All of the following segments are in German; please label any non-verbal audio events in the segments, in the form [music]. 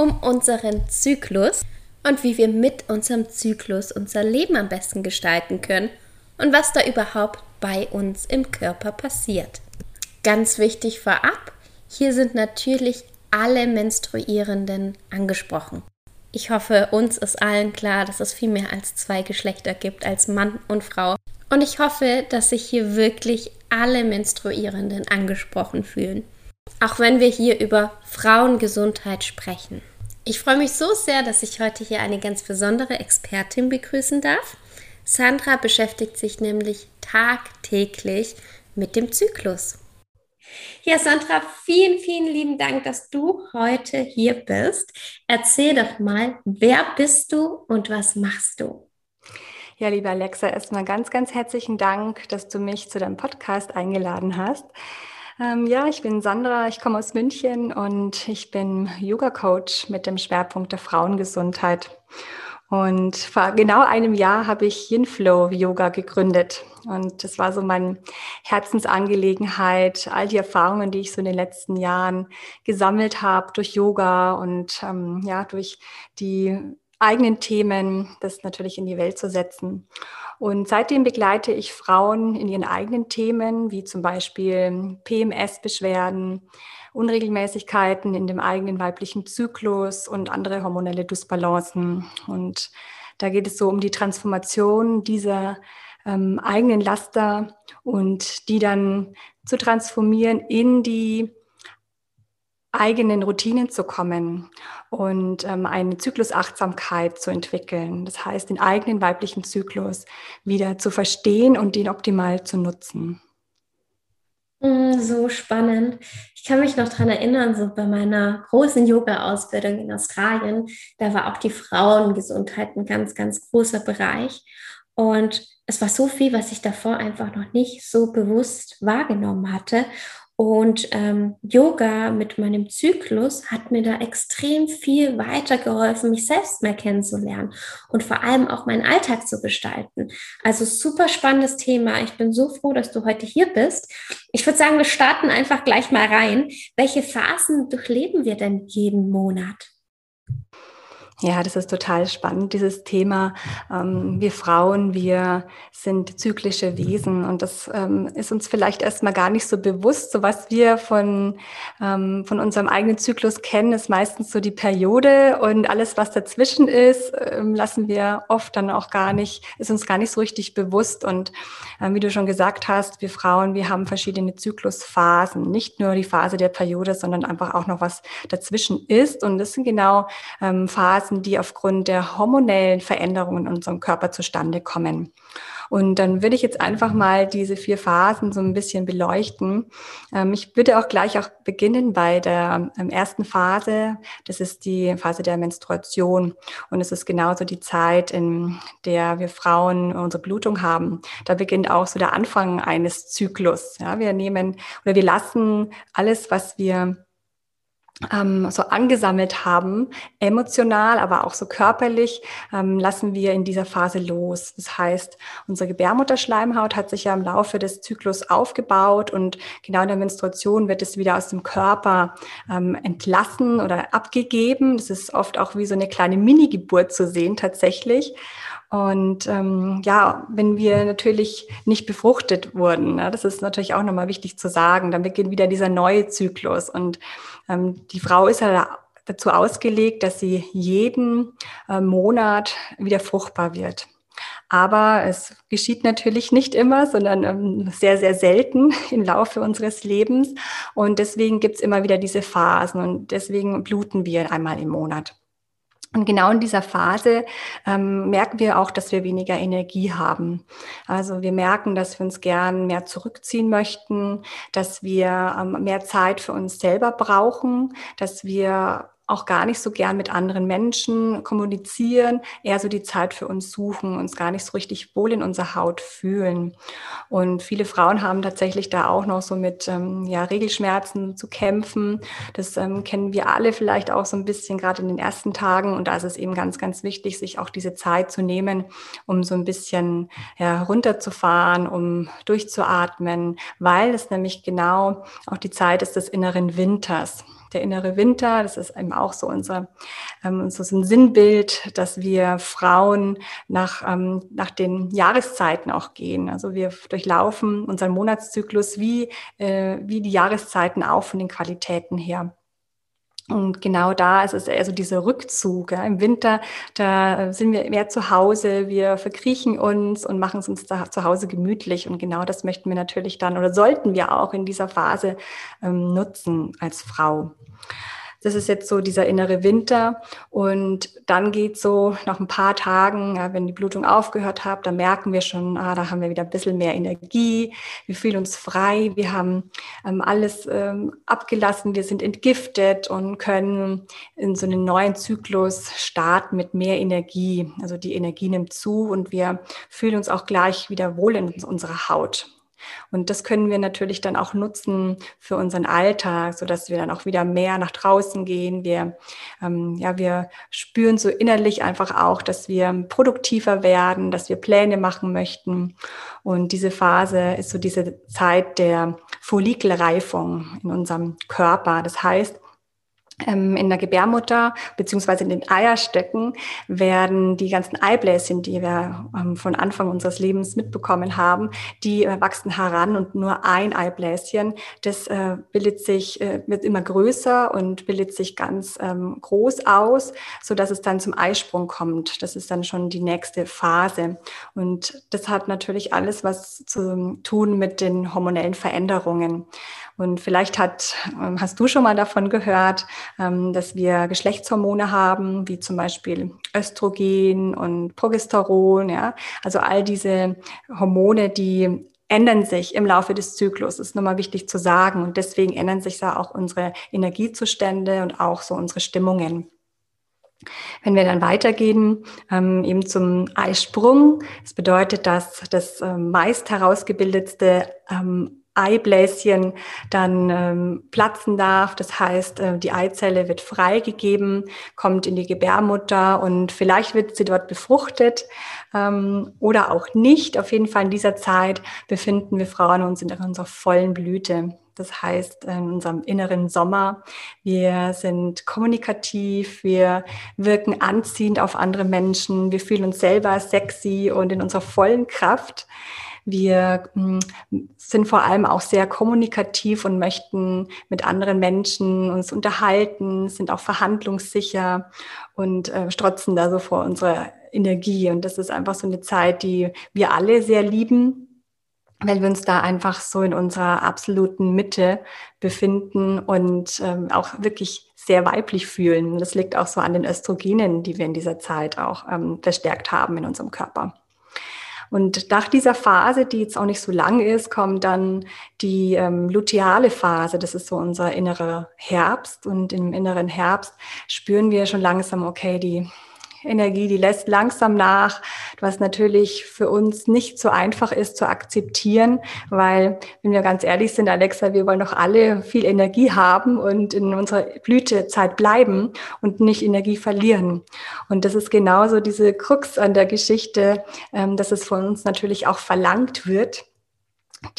um unseren Zyklus und wie wir mit unserem Zyklus unser Leben am besten gestalten können und was da überhaupt bei uns im Körper passiert. Ganz wichtig vorab, hier sind natürlich alle Menstruierenden angesprochen. Ich hoffe, uns ist allen klar, dass es viel mehr als zwei Geschlechter gibt, als Mann und Frau. Und ich hoffe, dass sich hier wirklich alle Menstruierenden angesprochen fühlen. Auch wenn wir hier über Frauengesundheit sprechen. Ich freue mich so sehr, dass ich heute hier eine ganz besondere Expertin begrüßen darf. Sandra beschäftigt sich nämlich tagtäglich mit dem Zyklus. Ja, Sandra, vielen, vielen lieben Dank, dass du heute hier bist. Erzähl doch mal, wer bist du und was machst du? Ja, liebe Alexa, erstmal ganz, ganz herzlichen Dank, dass du mich zu deinem Podcast eingeladen hast. Ähm, ja, ich bin Sandra, ich komme aus München und ich bin Yoga-Coach mit dem Schwerpunkt der Frauengesundheit. Und vor genau einem Jahr habe ich Yinflow Yoga gegründet. Und das war so meine Herzensangelegenheit, all die Erfahrungen, die ich so in den letzten Jahren gesammelt habe durch Yoga und ähm, ja, durch die eigenen Themen, das natürlich in die Welt zu setzen. Und seitdem begleite ich Frauen in ihren eigenen Themen, wie zum Beispiel PMS-Beschwerden, Unregelmäßigkeiten in dem eigenen weiblichen Zyklus und andere hormonelle Dysbalancen. Und da geht es so um die Transformation dieser ähm, eigenen Laster und die dann zu transformieren in die eigenen Routinen zu kommen und ähm, eine Zyklusachtsamkeit zu entwickeln. Das heißt, den eigenen weiblichen Zyklus wieder zu verstehen und den optimal zu nutzen. Mm, so spannend. Ich kann mich noch daran erinnern, so bei meiner großen Yoga-Ausbildung in Australien, da war auch die Frauengesundheit ein ganz, ganz großer Bereich. Und es war so viel, was ich davor einfach noch nicht so bewusst wahrgenommen hatte. Und ähm, Yoga mit meinem Zyklus hat mir da extrem viel weitergeholfen, mich selbst mehr kennenzulernen und vor allem auch meinen Alltag zu gestalten. Also super spannendes Thema. Ich bin so froh, dass du heute hier bist. Ich würde sagen, wir starten einfach gleich mal rein. Welche Phasen durchleben wir denn jeden Monat? Ja, das ist total spannend, dieses Thema. Ähm, wir Frauen, wir sind zyklische Wesen und das ähm, ist uns vielleicht erstmal gar nicht so bewusst. So was wir von, ähm, von unserem eigenen Zyklus kennen, ist meistens so die Periode und alles, was dazwischen ist, lassen wir oft dann auch gar nicht, ist uns gar nicht so richtig bewusst. Und wie du schon gesagt hast, wir Frauen, wir haben verschiedene Zyklusphasen, nicht nur die Phase der Periode, sondern einfach auch noch was dazwischen ist. Und das sind genau Phasen, Phasen, die aufgrund der hormonellen Veränderungen in unserem Körper zustande kommen. Und dann würde ich jetzt einfach mal diese vier Phasen so ein bisschen beleuchten. Ähm, ich würde auch gleich auch beginnen bei der ähm, ersten Phase. Das ist die Phase der Menstruation. Und es ist genauso die Zeit, in der wir Frauen unsere Blutung haben. Da beginnt auch so der Anfang eines Zyklus. Ja, wir nehmen oder wir lassen alles, was wir ähm, so angesammelt haben, emotional, aber auch so körperlich, ähm, lassen wir in dieser Phase los. Das heißt, unsere Gebärmutterschleimhaut hat sich ja im Laufe des Zyklus aufgebaut und genau in der Menstruation wird es wieder aus dem Körper ähm, entlassen oder abgegeben. Das ist oft auch wie so eine kleine Mini-Geburt zu sehen tatsächlich. Und ähm, ja, wenn wir natürlich nicht befruchtet wurden, ne, das ist natürlich auch nochmal wichtig zu sagen, dann beginnt wieder dieser neue Zyklus. Und die Frau ist ja dazu ausgelegt, dass sie jeden äh, Monat wieder fruchtbar wird. Aber es geschieht natürlich nicht immer, sondern ähm, sehr, sehr selten [laughs] im Laufe unseres Lebens. Und deswegen gibt's immer wieder diese Phasen und deswegen bluten wir einmal im Monat. Und genau in dieser Phase ähm, merken wir auch, dass wir weniger Energie haben. Also wir merken, dass wir uns gern mehr zurückziehen möchten, dass wir ähm, mehr Zeit für uns selber brauchen, dass wir auch gar nicht so gern mit anderen Menschen kommunizieren, eher so die Zeit für uns suchen, uns gar nicht so richtig wohl in unserer Haut fühlen. Und viele Frauen haben tatsächlich da auch noch so mit ähm, ja, Regelschmerzen zu kämpfen. Das ähm, kennen wir alle vielleicht auch so ein bisschen gerade in den ersten Tagen. Und da ist es eben ganz, ganz wichtig, sich auch diese Zeit zu nehmen, um so ein bisschen ja, runterzufahren, um durchzuatmen, weil es nämlich genau auch die Zeit ist des inneren Winters der innere Winter. Das ist eben auch so unser ähm, so ein Sinnbild, dass wir Frauen nach, ähm, nach den Jahreszeiten auch gehen. Also wir durchlaufen unseren Monatszyklus wie, äh, wie die Jahreszeiten auch von den Qualitäten her. Und genau da ist es eher so dieser Rückzug. Ja. Im Winter, da sind wir mehr zu Hause, wir verkriechen uns und machen es uns da zu Hause gemütlich. Und genau das möchten wir natürlich dann oder sollten wir auch in dieser Phase ähm, nutzen als Frau. Das ist jetzt so dieser innere Winter. Und dann geht so nach ein paar Tagen, ja, wenn die Blutung aufgehört hat, dann merken wir schon, ah, da haben wir wieder ein bisschen mehr Energie. Wir fühlen uns frei. Wir haben ähm, alles ähm, abgelassen. Wir sind entgiftet und können in so einen neuen Zyklus starten mit mehr Energie. Also die Energie nimmt zu und wir fühlen uns auch gleich wieder wohl in unserer Haut. Und das können wir natürlich dann auch nutzen für unseren Alltag, so dass wir dann auch wieder mehr nach draußen gehen. Wir, ähm, ja, wir spüren so innerlich einfach auch, dass wir produktiver werden, dass wir Pläne machen möchten. Und diese Phase ist so diese Zeit der Follikelreifung in unserem Körper. Das heißt, in der Gebärmutter beziehungsweise in den Eierstöcken werden die ganzen Eibläschen, die wir ähm, von Anfang unseres Lebens mitbekommen haben, die äh, wachsen heran und nur ein Eibläschen, das äh, bildet sich, äh, wird immer größer und bildet sich ganz ähm, groß aus, so dass es dann zum Eisprung kommt. Das ist dann schon die nächste Phase. Und das hat natürlich alles was zu tun mit den hormonellen Veränderungen. Und vielleicht hat, ähm, hast du schon mal davon gehört, ähm, dass wir Geschlechtshormone haben, wie zum Beispiel Östrogen und Progesteron, ja. Also all diese Hormone, die ändern sich im Laufe des Zyklus. Ist nochmal wichtig zu sagen. Und deswegen ändern sich da auch unsere Energiezustände und auch so unsere Stimmungen. Wenn wir dann weitergehen, ähm, eben zum Eisprung, das bedeutet, dass das meist herausgebildetste Eibläschen dann ähm, platzen darf. Das heißt, äh, die Eizelle wird freigegeben, kommt in die Gebärmutter und vielleicht wird sie dort befruchtet ähm, oder auch nicht. Auf jeden Fall in dieser Zeit befinden wir Frauen uns in unserer vollen Blüte. Das heißt, in unserem inneren Sommer. Wir sind kommunikativ, wir wirken anziehend auf andere Menschen, wir fühlen uns selber sexy und in unserer vollen Kraft. Wir hm, sind vor allem auch sehr kommunikativ und möchten mit anderen Menschen uns unterhalten, sind auch verhandlungssicher und äh, strotzen da so vor unserer Energie. Und das ist einfach so eine Zeit, die wir alle sehr lieben, weil wir uns da einfach so in unserer absoluten Mitte befinden und ähm, auch wirklich sehr weiblich fühlen. Das liegt auch so an den Östrogenen, die wir in dieser Zeit auch ähm, verstärkt haben in unserem Körper. Und nach dieser Phase, die jetzt auch nicht so lang ist, kommt dann die ähm, luteale Phase. Das ist so unser innerer Herbst. Und im inneren Herbst spüren wir schon langsam, okay, die Energie, die lässt langsam nach, was natürlich für uns nicht so einfach ist zu akzeptieren, weil, wenn wir ganz ehrlich sind, Alexa, wir wollen doch alle viel Energie haben und in unserer Blütezeit bleiben und nicht Energie verlieren. Und das ist genauso diese Krux an der Geschichte, ähm, dass es von uns natürlich auch verlangt wird,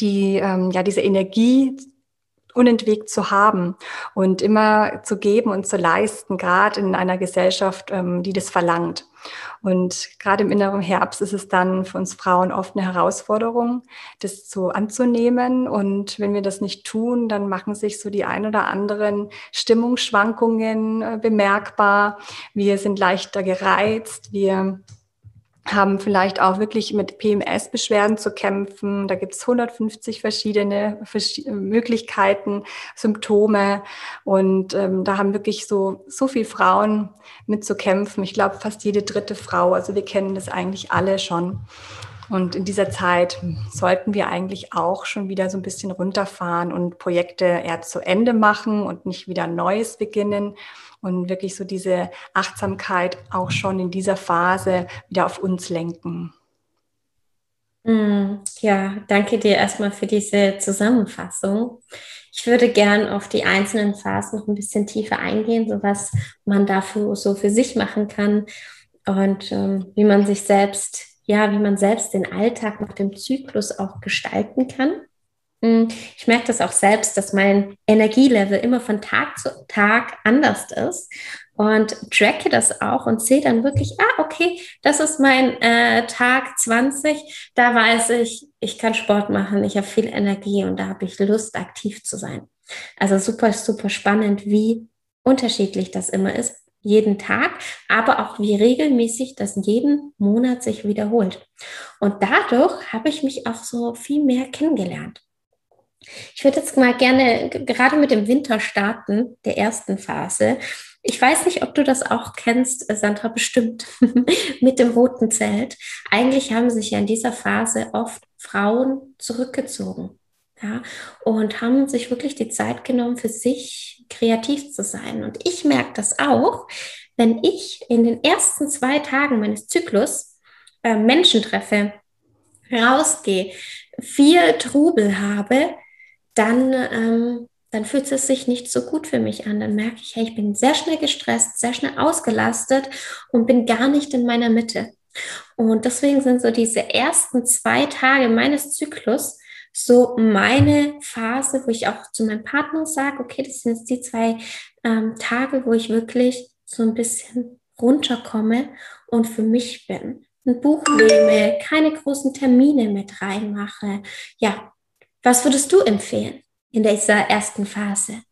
die ähm, ja diese Energie unentwegt zu haben und immer zu geben und zu leisten, gerade in einer Gesellschaft, ähm, die das verlangt. Und gerade im inneren Herbst ist es dann für uns Frauen oft eine Herausforderung, das so anzunehmen. Und wenn wir das nicht tun, dann machen sich so die ein oder anderen Stimmungsschwankungen äh, bemerkbar. Wir sind leichter gereizt, wir haben vielleicht auch wirklich mit PMS-Beschwerden zu kämpfen. Da gibt es 150 verschiedene Möglichkeiten, Symptome. Und ähm, da haben wirklich so, so viele Frauen mit zu kämpfen. Ich glaube, fast jede dritte Frau. Also wir kennen das eigentlich alle schon. Und in dieser Zeit sollten wir eigentlich auch schon wieder so ein bisschen runterfahren und Projekte eher zu Ende machen und nicht wieder Neues beginnen und wirklich so diese Achtsamkeit auch schon in dieser Phase wieder auf uns lenken. Mm, ja, danke dir erstmal für diese Zusammenfassung. Ich würde gern auf die einzelnen Phasen noch ein bisschen tiefer eingehen, so was man dafür so für sich machen kann und ähm, wie man sich selbst, ja, wie man selbst den Alltag nach dem Zyklus auch gestalten kann. Ich merke das auch selbst, dass mein Energielevel immer von Tag zu Tag anders ist und tracke das auch und sehe dann wirklich, ah, okay, das ist mein äh, Tag 20, da weiß ich, ich kann Sport machen, ich habe viel Energie und da habe ich Lust, aktiv zu sein. Also super, super spannend, wie unterschiedlich das immer ist, jeden Tag, aber auch wie regelmäßig das jeden Monat sich wiederholt. Und dadurch habe ich mich auch so viel mehr kennengelernt. Ich würde jetzt mal gerne gerade mit dem Winter starten, der ersten Phase. Ich weiß nicht, ob du das auch kennst, Sandra, bestimmt [laughs] mit dem roten Zelt. Eigentlich haben sich ja in dieser Phase oft Frauen zurückgezogen ja, und haben sich wirklich die Zeit genommen, für sich kreativ zu sein. Und ich merke das auch, wenn ich in den ersten zwei Tagen meines Zyklus äh, Menschen treffe, rausgehe, viel Trubel habe, dann, ähm, dann fühlt es sich nicht so gut für mich an. Dann merke ich, hey, ich bin sehr schnell gestresst, sehr schnell ausgelastet und bin gar nicht in meiner Mitte. Und deswegen sind so diese ersten zwei Tage meines Zyklus so meine Phase, wo ich auch zu meinem Partner sage, okay, das sind jetzt die zwei ähm, Tage, wo ich wirklich so ein bisschen runterkomme und für mich bin. Ein Buch nehme, keine großen Termine mit reinmache. Ja, was würdest du empfehlen in dieser ersten Phase?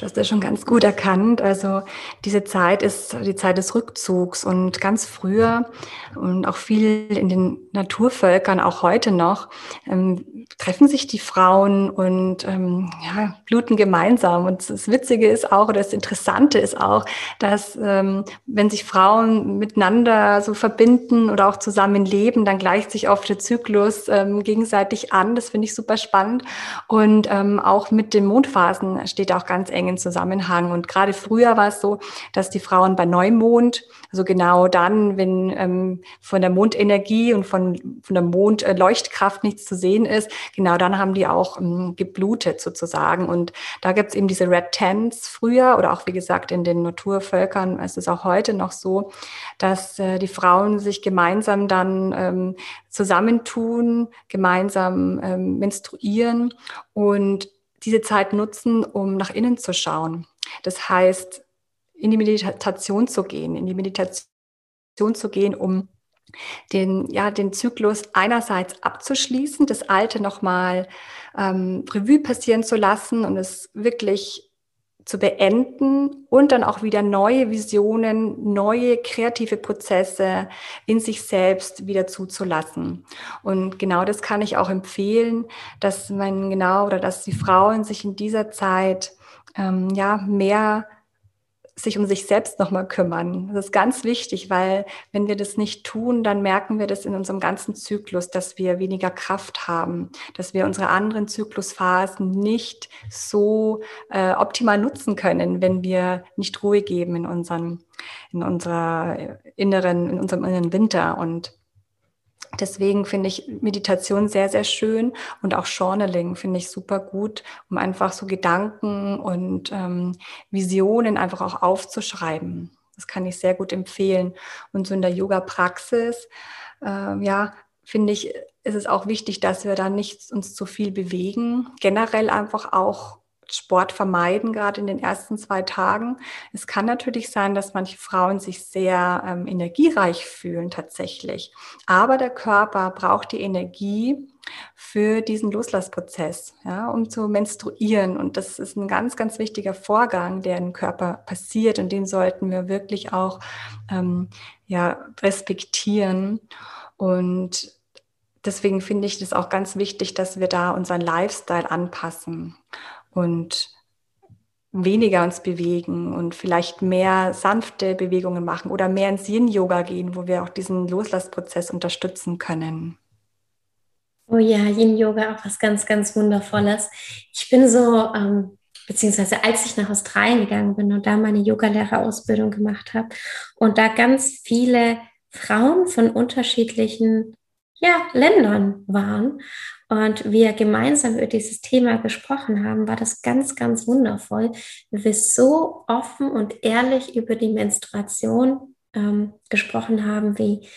Du hast ja schon ganz gut erkannt. Also diese Zeit ist die Zeit des Rückzugs und ganz früher und auch viel in den Naturvölkern, auch heute noch, ähm, treffen sich die Frauen und ähm, ja, bluten gemeinsam. Und das Witzige ist auch, oder das Interessante ist auch, dass ähm, wenn sich Frauen miteinander so verbinden oder auch zusammen leben, dann gleicht sich oft der Zyklus ähm, gegenseitig an. Das finde ich super spannend. Und ähm, auch mit den Mondphasen steht auch ganz eng engen Zusammenhang. Und gerade früher war es so, dass die Frauen bei Neumond, also genau dann, wenn ähm, von der Mondenergie und von, von der Mondleuchtkraft nichts zu sehen ist, genau dann haben die auch ähm, geblutet sozusagen. Und da gibt es eben diese Red Tents früher oder auch wie gesagt in den Naturvölkern ist es auch heute noch so, dass äh, die Frauen sich gemeinsam dann ähm, zusammentun, gemeinsam ähm, menstruieren und diese Zeit nutzen, um nach innen zu schauen. Das heißt, in die Meditation zu gehen, in die Meditation zu gehen, um den, ja, den Zyklus einerseits abzuschließen, das Alte nochmal ähm, Revue passieren zu lassen und es wirklich zu beenden und dann auch wieder neue Visionen, neue kreative Prozesse in sich selbst wieder zuzulassen. Und genau das kann ich auch empfehlen, dass man genau oder dass die Frauen sich in dieser Zeit ähm, ja mehr sich um sich selbst nochmal kümmern. Das ist ganz wichtig, weil wenn wir das nicht tun, dann merken wir das in unserem ganzen Zyklus, dass wir weniger Kraft haben, dass wir unsere anderen Zyklusphasen nicht so äh, optimal nutzen können, wenn wir nicht Ruhe geben in unseren, in unserer inneren, in unserem inneren Winter. Und Deswegen finde ich Meditation sehr, sehr schön und auch Journaling finde ich super gut, um einfach so Gedanken und ähm, Visionen einfach auch aufzuschreiben. Das kann ich sehr gut empfehlen. Und so in der Yoga-Praxis, äh, ja, finde ich, ist es auch wichtig, dass wir da nicht uns zu viel bewegen. Generell einfach auch Sport vermeiden, gerade in den ersten zwei Tagen. Es kann natürlich sein, dass manche Frauen sich sehr ähm, energiereich fühlen tatsächlich. Aber der Körper braucht die Energie für diesen Loslassprozess, ja, um zu menstruieren. Und das ist ein ganz, ganz wichtiger Vorgang, der im Körper passiert. Und den sollten wir wirklich auch ähm, ja, respektieren. Und deswegen finde ich das auch ganz wichtig, dass wir da unseren Lifestyle anpassen. Und weniger uns bewegen und vielleicht mehr sanfte Bewegungen machen oder mehr ins Yin-Yoga gehen, wo wir auch diesen Loslassprozess unterstützen können. Oh ja, Yin-Yoga auch was ganz, ganz Wundervolles. Ich bin so, ähm, beziehungsweise als ich nach Australien gegangen bin und da meine Yogalehrerausbildung gemacht habe und da ganz viele Frauen von unterschiedlichen ja, Ländern waren und wir gemeinsam über dieses Thema gesprochen haben, war das ganz, ganz wundervoll, weil wir so offen und ehrlich über die Menstruation ähm, gesprochen haben, wie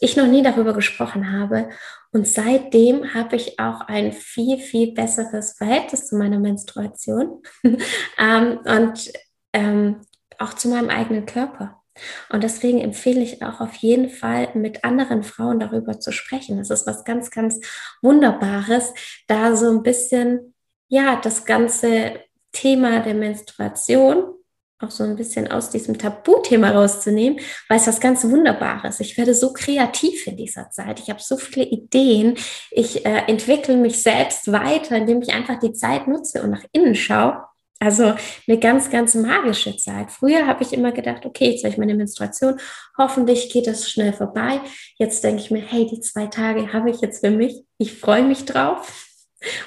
ich noch nie darüber gesprochen habe. Und seitdem habe ich auch ein viel, viel besseres Verhältnis zu meiner Menstruation [laughs] ähm, und ähm, auch zu meinem eigenen Körper. Und deswegen empfehle ich auch auf jeden Fall, mit anderen Frauen darüber zu sprechen. Das ist was ganz, ganz Wunderbares, da so ein bisschen, ja, das ganze Thema der Menstruation auch so ein bisschen aus diesem Tabuthema rauszunehmen, weil es was ganz Wunderbares. Ich werde so kreativ in dieser Zeit. Ich habe so viele Ideen. Ich äh, entwickle mich selbst weiter, indem ich einfach die Zeit nutze und nach innen schaue also eine ganz, ganz magische Zeit. Früher habe ich immer gedacht, okay, jetzt habe ich meine Menstruation, hoffentlich geht das schnell vorbei. Jetzt denke ich mir, hey, die zwei Tage habe ich jetzt für mich. Ich freue mich drauf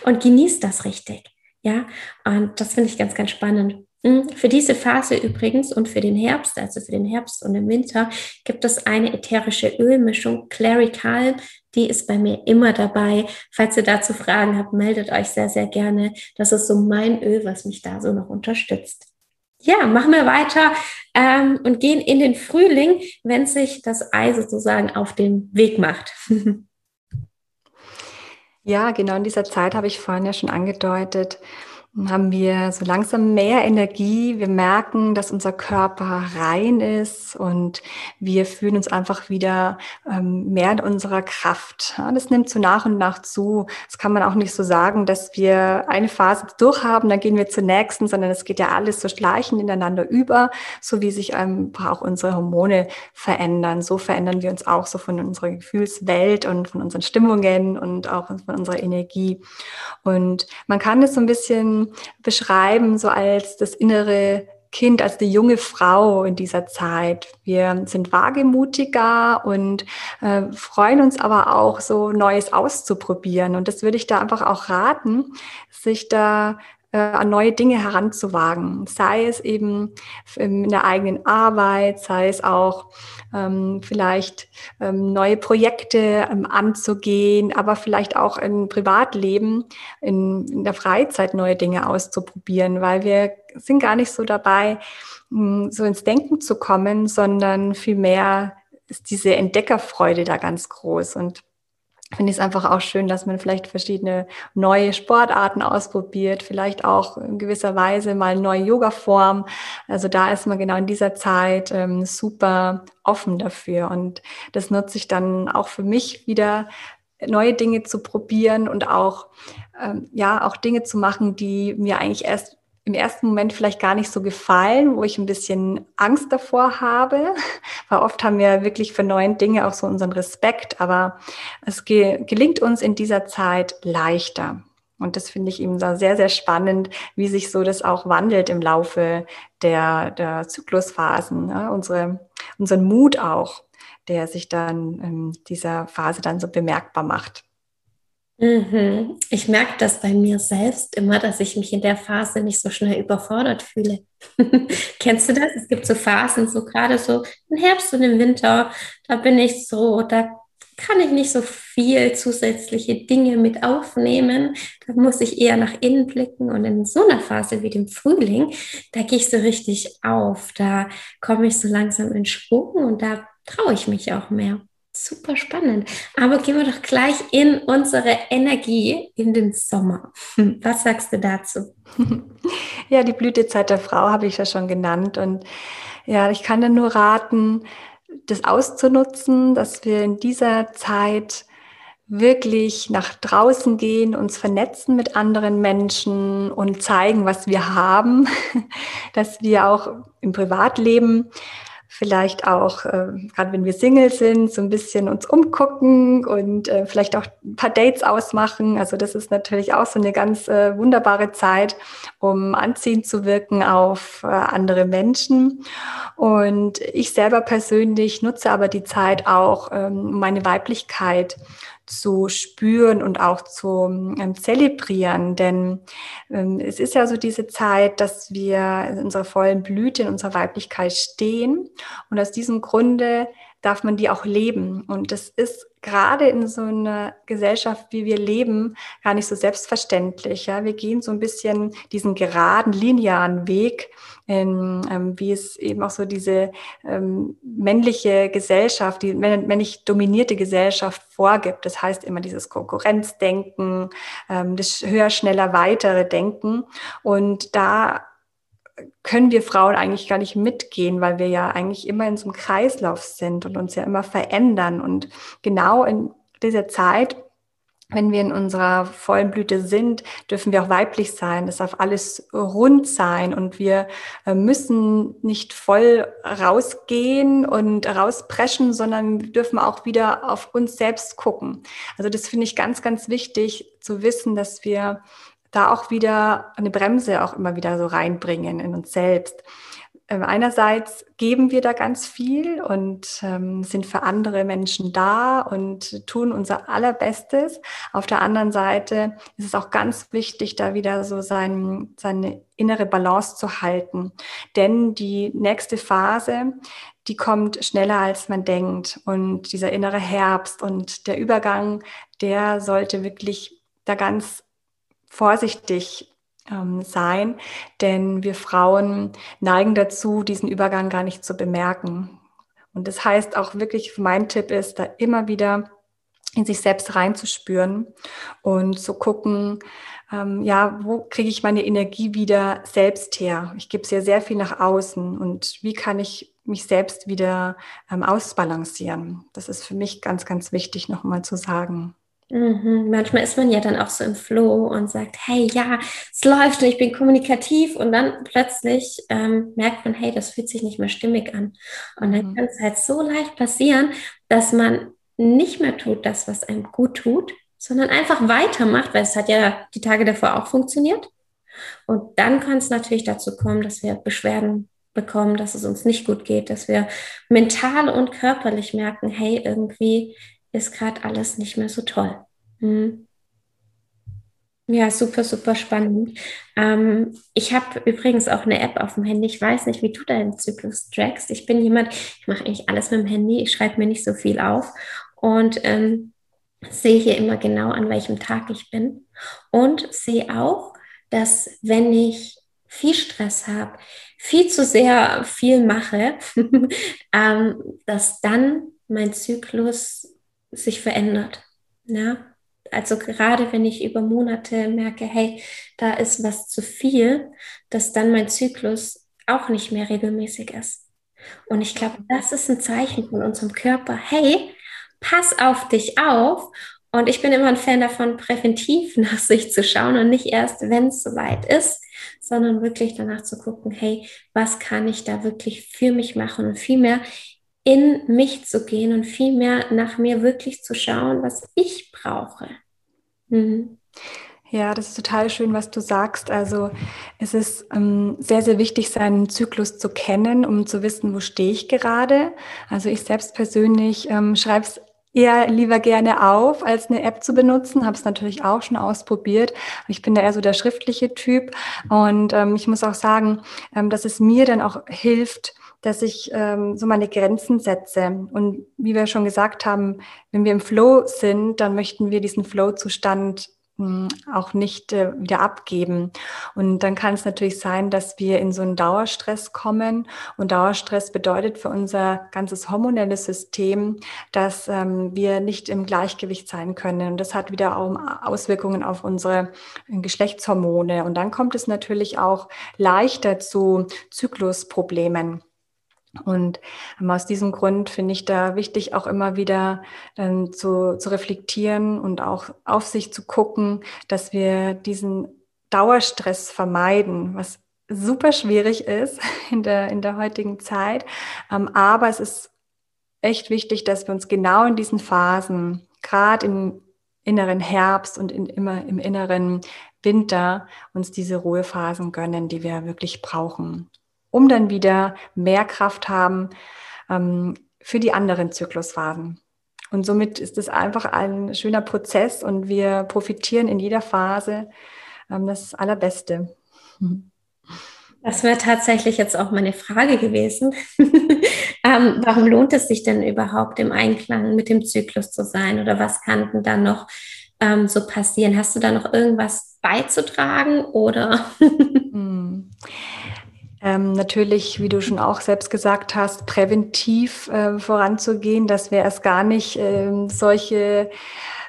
und genieße das richtig. Ja, und das finde ich ganz, ganz spannend. Hm, für diese Phase übrigens und für den Herbst, also für den Herbst und den Winter, gibt es eine ätherische Ölmischung, Clary Calm. Die ist bei mir immer dabei. Falls ihr dazu Fragen habt, meldet euch sehr, sehr gerne. Das ist so mein Öl, was mich da so noch unterstützt. Ja, machen wir weiter ähm, und gehen in den Frühling, wenn sich das Ei sozusagen auf den Weg macht. [laughs] ja, genau in dieser Zeit habe ich vorhin ja schon angedeutet, haben wir so langsam mehr Energie. Wir merken, dass unser Körper rein ist und wir fühlen uns einfach wieder ähm, mehr in unserer Kraft. Das nimmt so nach und nach zu. Das kann man auch nicht so sagen, dass wir eine Phase durchhaben, dann gehen wir zur nächsten, sondern es geht ja alles so schleichend ineinander über, so wie sich einfach auch unsere Hormone verändern. So verändern wir uns auch so von unserer Gefühlswelt und von unseren Stimmungen und auch von unserer Energie. Und man kann es so ein bisschen beschreiben, so als das innere Kind, als die junge Frau in dieser Zeit. Wir sind wagemutiger und äh, freuen uns aber auch, so Neues auszuprobieren. Und das würde ich da einfach auch raten, sich da an neue Dinge heranzuwagen. Sei es eben in der eigenen Arbeit, sei es auch ähm, vielleicht ähm, neue Projekte ähm, anzugehen, aber vielleicht auch im Privatleben, in, in der Freizeit neue Dinge auszuprobieren, weil wir sind gar nicht so dabei, mh, hm, so ins Denken zu kommen, sondern vielmehr ist diese Entdeckerfreude da ganz groß und finde ich es einfach auch schön, dass man vielleicht verschiedene neue Sportarten ausprobiert, vielleicht auch in gewisser Weise mal neue Yoga-Form. Also da ist man genau in dieser Zeit ähm, super offen dafür. Und das nutze ich dann auch für mich wieder, neue Dinge zu probieren und auch, ähm, ja, auch Dinge zu machen, die mir eigentlich erst im ersten Moment vielleicht gar nicht so gefallen, wo ich ein bisschen Angst davor habe, [laughs] weil oft haben wir wirklich für neue Dinge auch so unseren Respekt, aber es ge gelingt uns in dieser Zeit leichter. Und das finde ich eben sehr, sehr spannend, wie sich so das auch wandelt im Laufe der, der Zyklusphasen, ne? Unsere, unseren Mut auch, der sich dann in dieser Phase dann so bemerkbar macht. Mhm. Ich merke das bei mir selbst immer, dass ich mich in der Phase nicht so schnell überfordert fühle. [laughs] Kennst du das? Es gibt so Phasen, so gerade so im Herbst und im Winter, da bin ich so, da kann ich nicht so viel zusätzliche Dinge mit aufnehmen. Da muss ich eher nach innen blicken. Und in so einer Phase wie dem Frühling, da gehe ich so richtig auf. Da komme ich so langsam in Schwung und da traue ich mich auch mehr. Super spannend. Aber gehen wir doch gleich in unsere Energie in den Sommer. [laughs] Was sagst du dazu? [laughs] Ja, die Blütezeit der Frau habe ich ja schon genannt. Und ja, ich kann dir nur raten, das auszunutzen, dass wir in dieser Zeit wirklich nach draußen gehen, uns vernetzen mit anderen Menschen und zeigen, was wir haben, [laughs] dass wir auch im Privatleben vielleicht auch, äh, gerade wenn wir Single sind, so ein bisschen uns umgucken und äh, vielleicht auch ein paar Dates ausmachen. Also das ist natürlich auch so eine ganz äh, wunderbare Zeit, um anziehend zu wirken auf äh, andere Menschen. Und ich selber persönlich nutze aber die Zeit auch, ähm, meine Weiblichkeit zu spüren und auch zu ähm, zelebrieren. Denn ähm, es ist ja so diese Zeit, dass wir in unserer vollen Blüte, in unserer Weiblichkeit stehen. Und aus diesem Grunde darf man die auch leben. Und das ist gerade in so einer Gesellschaft, wie wir leben, gar nicht so selbstverständlich. Ja? Wir gehen so ein bisschen diesen geraden, linearen Weg, in, ähm, wie es eben auch so diese ähm, männliche Gesellschaft, die männlich dominierte Gesellschaft vorgibt. Das heißt immer dieses Konkurrenzdenken, ähm, das höher, schneller, weitere Denken. Und da können wir Frauen eigentlich gar nicht mitgehen, weil wir ja eigentlich immer in so einem Kreislauf sind und uns ja immer verändern. Und genau in dieser Zeit, wenn wir in unserer vollen Blüte sind, dürfen wir auch weiblich sein. Das darf alles rund sein und wir äh, müssen nicht voll rausgehen und rauspreschen, sondern wir dürfen auch wieder auf uns selbst gucken. Also das finde ich ganz, ganz wichtig zu wissen, dass wir da auch wieder eine Bremse auch immer wieder so reinbringen in uns selbst. Ähm, einerseits geben wir da ganz viel und ähm, sind für andere Menschen da und tun unser Allerbestes. Auf der anderen Seite ist es auch ganz wichtig, da wieder so sein, seine innere Balance zu halten. Denn die nächste Phase, die kommt schneller als man denkt. Und dieser innere Herbst und der Übergang, der sollte wirklich da ganz vorsichtig ähm, sein, denn wir Frauen neigen dazu, diesen Übergang gar nicht zu bemerken. Und das heißt auch wirklich, mein Tipp ist, da immer wieder in sich selbst reinzuspüren und zu gucken, ähm, ja, wo kriege ich meine Energie wieder selbst her? Ich gebe sehr, sehr viel nach außen und wie kann ich mich selbst wieder ähm, ausbalancieren? Das ist für mich ganz, ganz wichtig nochmal zu sagen. Mhm. Manchmal ist man ja dann auch so im Flow und sagt, hey, ja, es läuft und ich bin kommunikativ und dann plötzlich ähm, merkt man, hey, das fühlt sich nicht mehr stimmig an. Und dann mhm. kann es halt so leicht passieren, dass man nicht mehr tut das, was einem gut tut, sondern einfach weitermacht, weil es hat ja die Tage davor auch funktioniert. Und dann kann es natürlich dazu kommen, dass wir Beschwerden bekommen, dass es uns nicht gut geht, dass wir mental und körperlich merken, hey, irgendwie ist gerade alles nicht mehr so toll. Hm. Ja, super, super spannend. Ähm, ich habe übrigens auch eine App auf dem Handy. Ich weiß nicht, wie du deinen Zyklus trackst. Ich bin jemand, ich mache eigentlich alles mit dem Handy. Ich schreibe mir nicht so viel auf und ähm, sehe hier immer genau, an welchem Tag ich bin. Und sehe auch, dass wenn ich viel Stress habe, viel zu sehr viel mache, [laughs] ähm, dass dann mein Zyklus sich verändert. Ja? Also gerade wenn ich über Monate merke, hey, da ist was zu viel, dass dann mein Zyklus auch nicht mehr regelmäßig ist. Und ich glaube, das ist ein Zeichen von unserem Körper, hey, pass auf dich auf. Und ich bin immer ein Fan davon, präventiv [laughs] nach sich zu schauen und nicht erst, wenn es soweit ist, sondern wirklich danach zu gucken, hey, was kann ich da wirklich für mich machen und vielmehr in mich zu gehen und vielmehr nach mir wirklich zu schauen, was ich brauche. Mhm. Ja, das ist total schön, was du sagst. Also es ist ähm, sehr, sehr wichtig, seinen Zyklus zu kennen, um zu wissen, wo stehe ich gerade. Also ich selbst persönlich ähm, schreibe es eher lieber gerne auf, als eine App zu benutzen. Habe es natürlich auch schon ausprobiert. Ich bin da eher so der schriftliche Typ. Und ähm, ich muss auch sagen, ähm, dass es mir dann auch hilft, dass ich ähm, so meine Grenzen setze. Und wie wir schon gesagt haben, wenn wir im Flow sind, dann möchten wir diesen Flow-Zustand hm, auch nicht äh, wieder abgeben. Und dann kann es natürlich sein, dass wir in so einen Dauerstress kommen. Und Dauerstress bedeutet für unser ganzes hormonelles System, dass ähm, wir nicht im Gleichgewicht sein können. Und das hat wieder auch Auswirkungen auf unsere äh, Geschlechtshormone. Und dann kommt es natürlich auch leichter zu Zyklusproblemen. Und ähm, aus diesem Grund finde ich da wichtig, auch immer wieder dann zu, zu reflektieren und auch auf sich zu gucken, dass wir diesen Dauerstress vermeiden, was super schwierig ist [laughs] in der, in der heutigen Zeit. Ähm, aber es ist echt wichtig, dass wir uns genau in diesen Phasen, gerade im inneren Herbst und in, immer im inneren Winter, uns diese Ruhephasen gönnen, die wir wirklich brauchen, um dann wieder mehr Kraft haben ähm, für die anderen Zyklusphasen. Und somit ist es einfach ein schöner Prozess und wir profitieren in jeder Phase ähm, das Allerbeste. [laughs] Das wäre tatsächlich jetzt auch meine Frage gewesen. [laughs] ähm, warum lohnt es sich denn überhaupt im Einklang mit dem Zyklus zu sein oder was kann denn da noch ähm, so passieren? Hast du da noch irgendwas beizutragen oder? [laughs] hm. Ähm, natürlich, wie du schon auch selbst gesagt hast, präventiv äh, voranzugehen, dass wir erst gar nicht äh, solche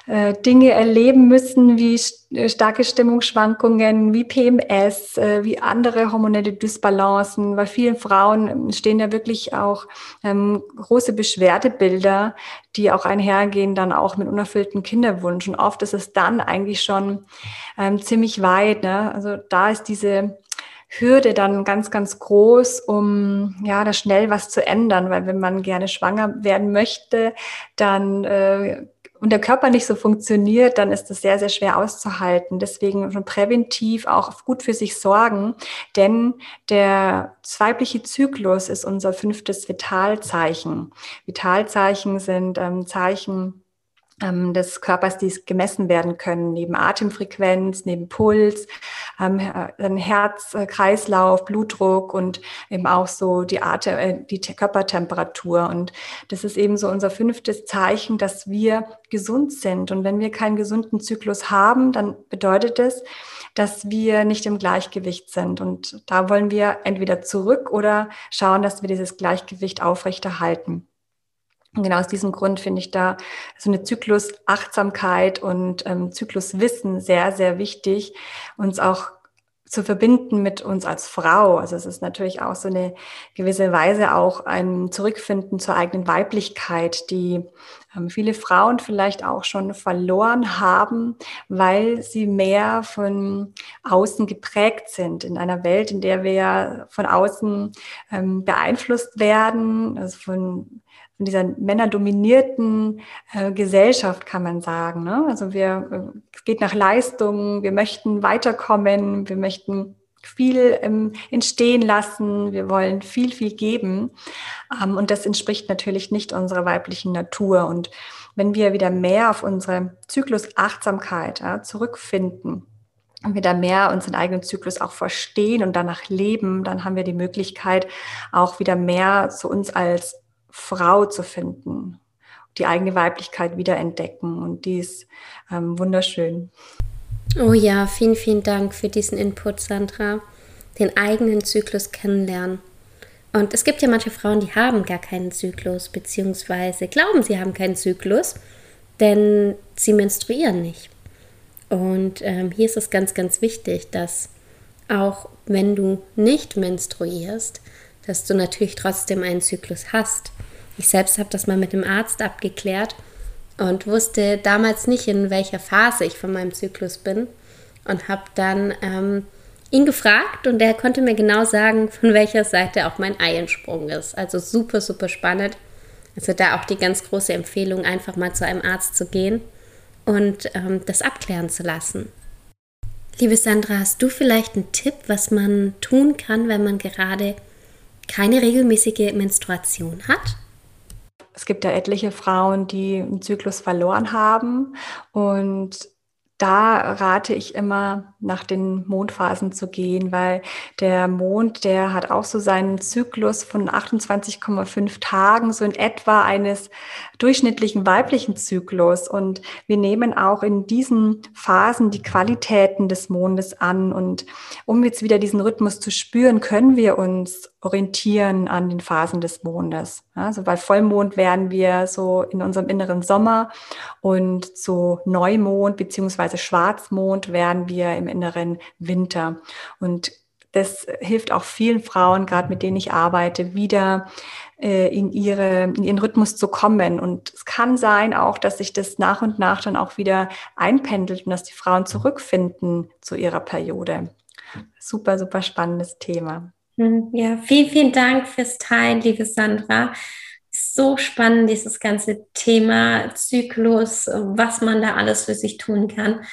äh, Dinge erleben müssen wie äh, starke Stimmungsschwankungen, wie PMS, äh, wie andere hormonelle Dysbalancen. Bei vielen Frauen ähm, stehen ja wirklich auch ähm, große Beschwerdebilder, die auch einhergehen dann auch mit unerfüllten Kinderwunsch. Und oft ist es dann eigentlich schon ähm, ziemlich weit. Ne? Also da ist diese Hürde dann ganz, ganz groß, um ja da schnell was zu ändern, weil wenn man gerne schwanger werden möchte, dann äh, und der Körper nicht so funktioniert, dann ist das sehr, sehr schwer auszuhalten. Deswegen schon präventiv auch gut für sich sorgen, denn der weibliche Zyklus ist unser fünftes Vitalzeichen. Vitalzeichen sind ähm, Zeichen, ähm, des Körpers, die gemessen werden können, neben Atemfrequenz, neben Puls, ähm, Herz, äh, Kreislauf, Blutdruck und eben auch so die, Atem, äh, die Körpertemperatur. Und das ist eben so unser fünftes Zeichen, dass wir gesund sind. Und wenn wir keinen gesunden Zyklus haben, dann bedeutet es, dass wir nicht im Gleichgewicht sind. Und da wollen wir entweder zurück oder schauen, dass wir dieses Gleichgewicht aufrechterhalten. Und genau aus diesem Grund finde ich da so eine Zyklusachtsamkeit und ähm, Zykluswissen sehr, sehr wichtig, uns auch zu verbinden mit uns als Frau. Also es ist natürlich auch so eine gewisse Weise auch ein Zurückfinden zur eigenen Weiblichkeit, die ähm, viele Frauen vielleicht auch schon verloren haben, weil sie mehr von außen geprägt sind. In einer Welt, in der wir von außen ähm, beeinflusst werden, also von in dieser männerdominierten äh, Gesellschaft, kann man sagen. Ne? Also wir, äh, es geht nach Leistung, wir möchten weiterkommen, wir möchten viel ähm, entstehen lassen, wir wollen viel, viel geben. Ähm, und das entspricht natürlich nicht unserer weiblichen Natur. Und wenn wir wieder mehr auf unsere Zyklusachtsamkeit ja, zurückfinden, und wir da mehr unseren eigenen Zyklus auch verstehen und danach leben, dann haben wir die Möglichkeit, auch wieder mehr zu uns als Frau zu finden, die eigene Weiblichkeit wiederentdecken. Und die ist ähm, wunderschön. Oh ja, vielen, vielen Dank für diesen Input, Sandra. Den eigenen Zyklus kennenlernen. Und es gibt ja manche Frauen, die haben gar keinen Zyklus, beziehungsweise glauben, sie haben keinen Zyklus, denn sie menstruieren nicht. Und ähm, hier ist es ganz, ganz wichtig, dass auch wenn du nicht menstruierst, dass du natürlich trotzdem einen Zyklus hast. Ich selbst habe das mal mit dem Arzt abgeklärt und wusste damals nicht, in welcher Phase ich von meinem Zyklus bin und habe dann ähm, ihn gefragt und er konnte mir genau sagen, von [laughs] welcher Seite auch mein Eiensprung ist. Also super, super spannend. Also da auch die ganz große Empfehlung, einfach mal zu einem Arzt zu gehen und ähm, das abklären zu lassen. Liebe Sandra, hast du vielleicht einen Tipp, was man tun kann, wenn man gerade keine regelmäßige Menstruation hat? Es gibt ja etliche Frauen, die einen Zyklus verloren haben. Und da rate ich immer, nach den Mondphasen zu gehen, weil der Mond, der hat auch so seinen Zyklus von 28,5 Tagen, so in etwa eines durchschnittlichen weiblichen Zyklus. Und wir nehmen auch in diesen Phasen die Qualitäten des Mondes an. Und um jetzt wieder diesen Rhythmus zu spüren, können wir uns orientieren an den Phasen des Mondes. Also bei Vollmond wären wir so in unserem inneren Sommer und zu Neumond beziehungsweise Schwarzmond wären wir im inneren Winter. Und das hilft auch vielen Frauen, gerade mit denen ich arbeite, wieder äh, in, ihre, in ihren Rhythmus zu kommen. Und es kann sein auch, dass sich das nach und nach dann auch wieder einpendelt und dass die Frauen zurückfinden zu ihrer Periode. super, super spannendes Thema. Hm, ja, vielen, vielen Dank fürs Teilen, liebe Sandra. So spannend, dieses ganze Thema Zyklus, was man da alles für sich tun kann.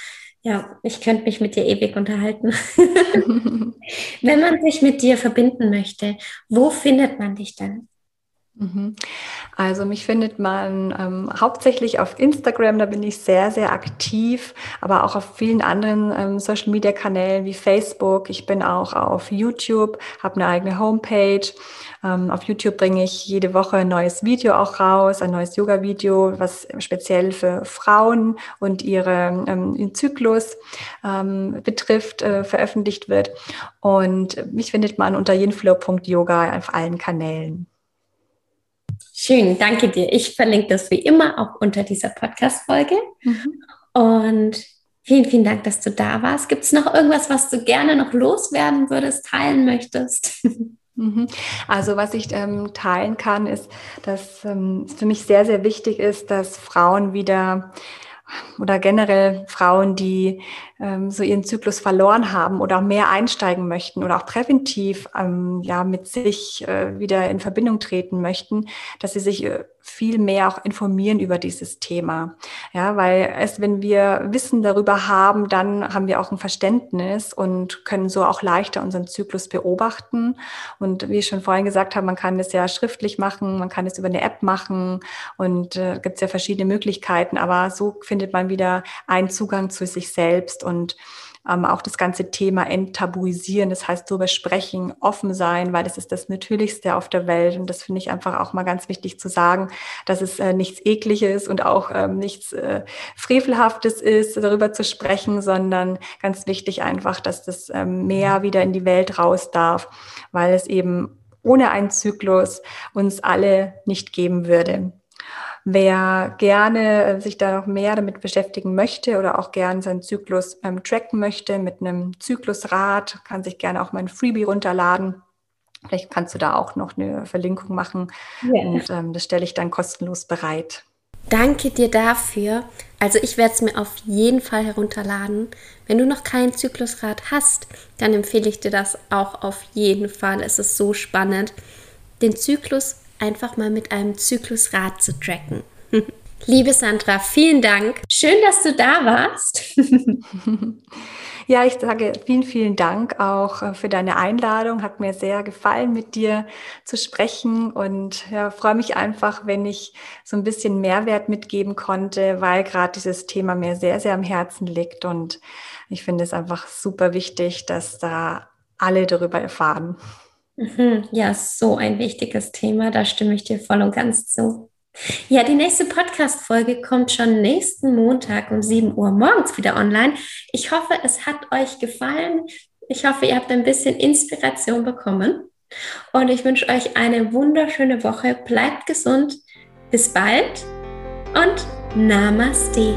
Ja, ich könnte mich mit dir ewig unterhalten. [laughs] Wenn man sich mit dir verbinden möchte, wo findet man dich denn? Mhm. Also mich findet man ähm, hauptsächlich auf Instagram, da bin ich sehr, sehr aktiv, aber auch auf vielen anderen ähm, Social-Media-Kanälen wie Facebook. Ich bin auch auf YouTube, habe eine eigene Homepage. Ähm, auf YouTube bringe ich jede Woche ein neues Video auch raus, ein neues Yoga-Video, was speziell für Frauen und ihre, ähm, ihren Zyklus ähm, betrifft, äh, veröffentlicht wird. Und mich findet man unter yinflow.yoga auf allen Kanälen. Schön, danke dir. Ich verlinke das wie immer auch unter dieser Podcast-Folge. Mhm. Und vielen, vielen Dank, dass du da warst. Gibt es noch irgendwas, was du gerne noch loswerden würdest, teilen möchtest? [laughs] Mhm. Also was ich ähm, teilen kann, ist, dass ähm, es für mich sehr, sehr wichtig ist, dass Frauen wieder oder generell Frauen, die ähm, so ihren Zyklus verloren haben oder auch mehr einsteigen möchten oder auch präventiv ähm, ja mit sich äh, wieder in Verbindung treten möchten, dass sie sich äh, viel mehr auch informieren über dieses Thema. Ja, weil erst wenn wir Wissen darüber haben, dann haben wir auch ein Verständnis und können so auch leichter unseren Zyklus beobachten. Und wie ich schon vorhin gesagt habe, man kann das ja schriftlich machen, man kann es über eine App machen und äh, gibt es ja verschiedene Möglichkeiten, aber so findet man wieder einen Zugang zu sich selbst und ähm, auch das ganze Thema enttabuisieren, das heißt darüber sprechen, offen sein, weil das ist das Natürlichste auf der Welt. Und das finde ich einfach auch mal ganz wichtig zu sagen, dass es äh, nichts Ekliges und auch ähm, nichts äh, Frevelhaftes ist, darüber zu sprechen, sondern ganz wichtig einfach, dass das ähm, mehr wieder in die Welt raus darf, weil es eben ohne einen Zyklus uns alle nicht geben würde. Wer gerne äh, sich da noch mehr damit beschäftigen möchte oder auch gerne seinen Zyklus ähm, tracken möchte mit einem Zyklusrad, kann sich gerne auch mein Freebie runterladen. Vielleicht kannst du da auch noch eine Verlinkung machen yeah. und ähm, das stelle ich dann kostenlos bereit. Danke dir dafür. Also ich werde es mir auf jeden Fall herunterladen. Wenn du noch kein Zyklusrad hast, dann empfehle ich dir das auch auf jeden Fall. Es ist so spannend, den Zyklus einfach mal mit einem Zyklusrad zu tracken. [laughs] Liebe Sandra, vielen Dank. Schön, dass du da warst. [laughs] Ja, ich sage vielen, vielen Dank auch äh, für deine Einladung. Hat mir sehr gefallen, mit dir zu sprechen und ja, freue mich einfach, wenn ich so ein bisschen Mehrwert mitgeben konnte, weil gerade dieses Thema mir sehr, sehr am Herzen liegt und ich finde es einfach super wichtig, dass da alle darüber erfahren. Mhm. Ja, so ein wichtiges Thema, da stimme ich dir voll und ganz zu. Ja, die nächste Podcast-Folge kommt schon nächsten Montag um 7 Uhr morgens wieder online. Ich hoffe, es hat euch gefallen. Ich hoffe, ihr habt ein bisschen Inspiration bekommen. Und ich wünsche euch eine wunderschöne Woche. Bleibt gesund. Bis bald und Namaste.